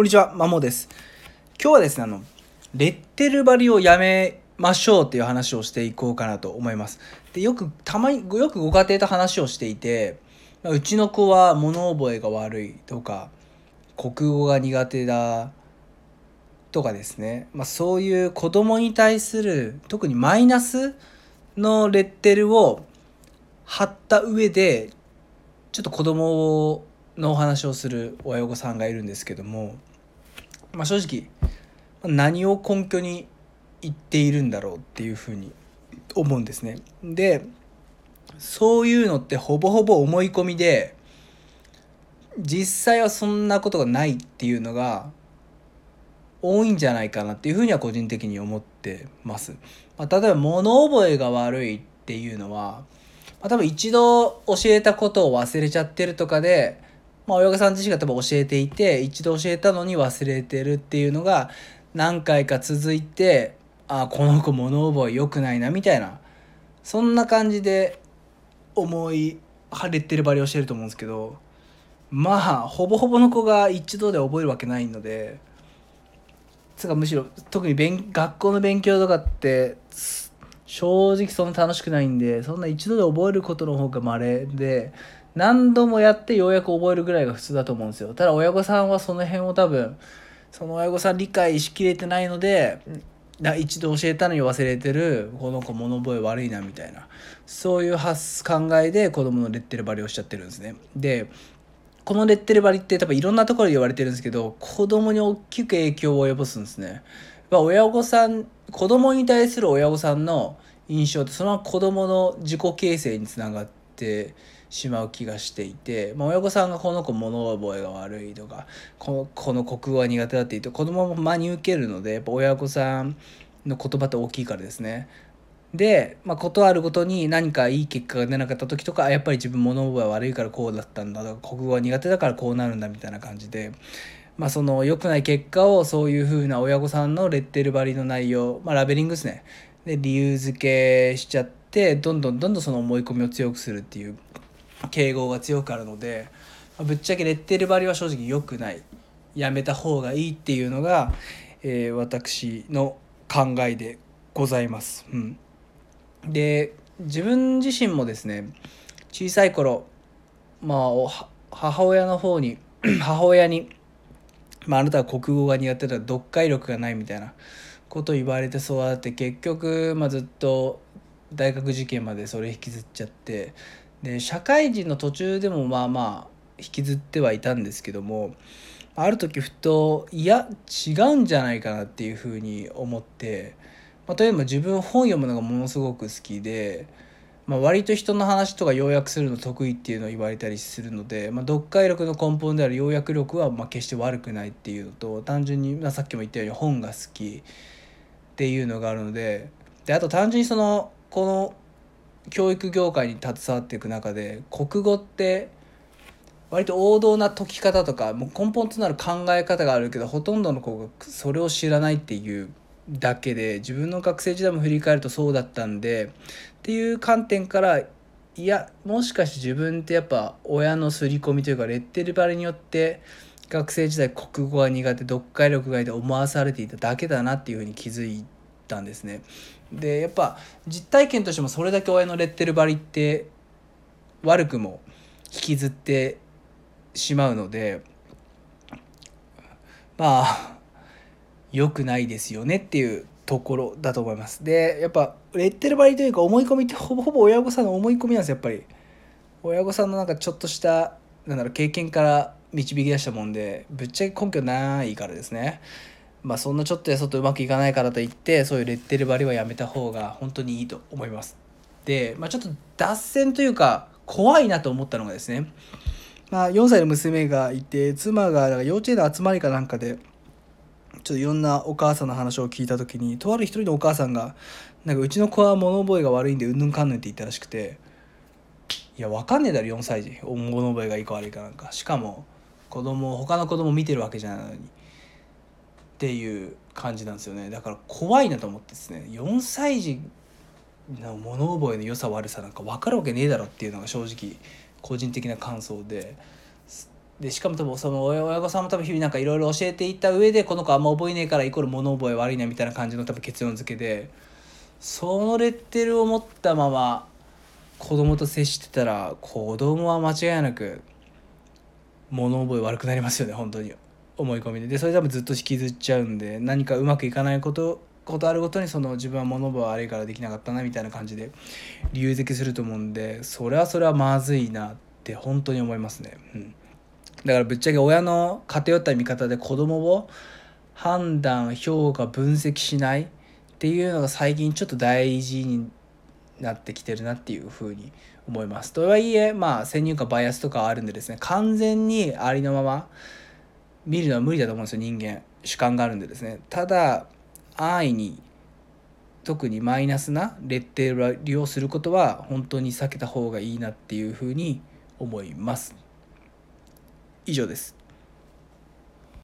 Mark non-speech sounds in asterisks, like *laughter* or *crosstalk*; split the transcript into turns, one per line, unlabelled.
こんにちは、マモです。今日はですね、あの、レッテル張りをやめましょうっていう話をしていこうかなと思います。で、よく、たまに、よくご家庭と話をしていて、うちの子は物覚えが悪いとか、国語が苦手だとかですね、まあ、そういう子供に対する特にマイナスのレッテルを貼った上でちょっと子供のお話をする親御さんがいるんですけども、まあ、正直何を根拠に言っているんだろうっていうふうに思うんですね。でそういうのってほぼほぼ思い込みで実際はそんなことがないっていうのが多いんじゃないかなっていうふうには個人的に思ってます。まあ、例えば物覚えが悪いっていうのは、まあ、多分一度教えたことを忘れちゃってるとかで、まあ、親御さん自身が多分教えていて一度教えたのに忘れてるっていうのが何回か続いてあこの子物覚え良くないなみたいなそんな感じで思い晴れてるバリをしてると思うんですけどまあほぼほぼの子が一度で覚えるわけないので。つかむしろ特に勉学校の勉強とかって正直そんな楽しくないんでそんな一度で覚えることの方が稀で何度もやってようやく覚えるぐらいが普通だと思うんですよ。ただ親御さんはその辺を多分その親御さん理解しきれてないので一度教えたのに忘れてるこの子物覚え悪いなみたいな。そういう発考えで子供のレッテル張りをしちゃってるんですね。でこのレッテル張りって多分いろんなところで言われてるんですけど子供に大きく影響を及ぼすんですね。まあ、親御さん子供に対する親御さんの印象ってそのまま子供の自己形成につながってしまう気がしていて、まあ、親御さんがこの子物覚えが悪いとかこの国語が苦手だって言うと子供も真に受けるのでやっぱ親御さんの言葉って大きいからですね。で、まあ、ことあるごとに何かいい結果が出なかった時とかやっぱり自分物覚え悪いからこうだったんだとか国語が苦手だからこうなるんだみたいな感じで、まあ、その良くない結果をそういうふうな親御さんのレッテル張りの内容、まあ、ラベリングですねで理由付けしちゃってどんどんどんどんその思い込みを強くするっていう敬語が強くあるので、ま、ぶっちゃけレッテル張りは正直良くないやめた方がいいっていうのが、えー、私の考えでございます。うんで自分自身もですね小さい頃まあ母親の方に *clears throat* 母親に、まあ、あなたは国語が苦手だ読解力がないみたいなことを言われて育って結局、まあ、ずっと大学受験までそれ引きずっちゃってで社会人の途中でもまあまあ引きずってはいたんですけどもある時ふといや違うんじゃないかなっていうふうに思ってまあ、例えば自分本読むのがものすごく好きで、まあ、割と人の話とか要約するの得意っていうのを言われたりするので、まあ、読解力の根本である要約力はま決して悪くないっていうのと単純に、まあ、さっきも言ったように本が好きっていうのがあるのでであと単純にそのこの教育業界に携わっていく中で国語って割と王道な解き方とかもう根本となる考え方があるけどほとんどの子がそれを知らないっていうだけで自分の学生時代も振り返るとそうだったんでっていう観点からいやもしかして自分ってやっぱ親の刷り込みというかレッテル張りによって学生時代国語が苦手読解力がいいと思わされていただけだなっていうふうに気づいたんですね。でやっぱ実体験としてもそれだけ親のレッテル張りって悪くも引きずってしまうのでまあ良くないですよねっていうところだと思います。でやっぱレッテル張りというか思い込みってほぼほぼ親御さんの思い込みなんですやっぱり。親御さんのなんかちょっとしたなんだろう経験から導き出したもんでぶっちゃけ根拠ないからですね。まあそんなちょっとやそっとうまくいかないからといってそういうレッテル張りはやめた方が本当にいいと思います。で、まあ、ちょっと脱線というか怖いなと思ったのがですね。まあ4歳の娘がいて妻が幼稚園の集まりかなんかでちょっといろんなお母さんの話を聞いた時にとある一人のお母さんがなんかうちの子は物覚えが悪いんでうんぬんかんぬんって言ったらしくていやわかんねえだろ4歳児。物覚えがいいか悪いかなんか。しかも子供他の子供見てるわけじゃないのに。っていう感じなんですよね。だから怖いなと思ってですね4歳児の物覚えの良さ悪さなんか分かるわけねえだろっていうのが正直個人的な感想ででしかも多分その親御さんも多分日々なんかいろいろ教えていった上でこの子あんま覚えねえからイコール物覚え悪いなみたいな感じの多分結論付けでそのレッテルを持ったまま子供と接してたら子供は間違いなく物覚え悪くなりますよね本当に思い込みででそれ多分ずっと引きずっちゃうんで何かうまくいかないことことあるごとにその自分は物覚え悪いからできなかったなみたいな感じで理由付けすると思うんでそれはそれはまずいなって本当に思いますね。うんだからぶっちゃけ親の偏った見方で子供を判断評価分析しないっていうのが最近ちょっと大事になってきてるなっていうふうに思います。とはいえまあ先入観バイアスとかあるんでですね完全にありのまま見るのは無理だと思うんですよ人間主観があるんでですね。ただ安易に特にマイナスなレッテルを利用することは本当に避けた方がいいなっていうふうに思います。以上です。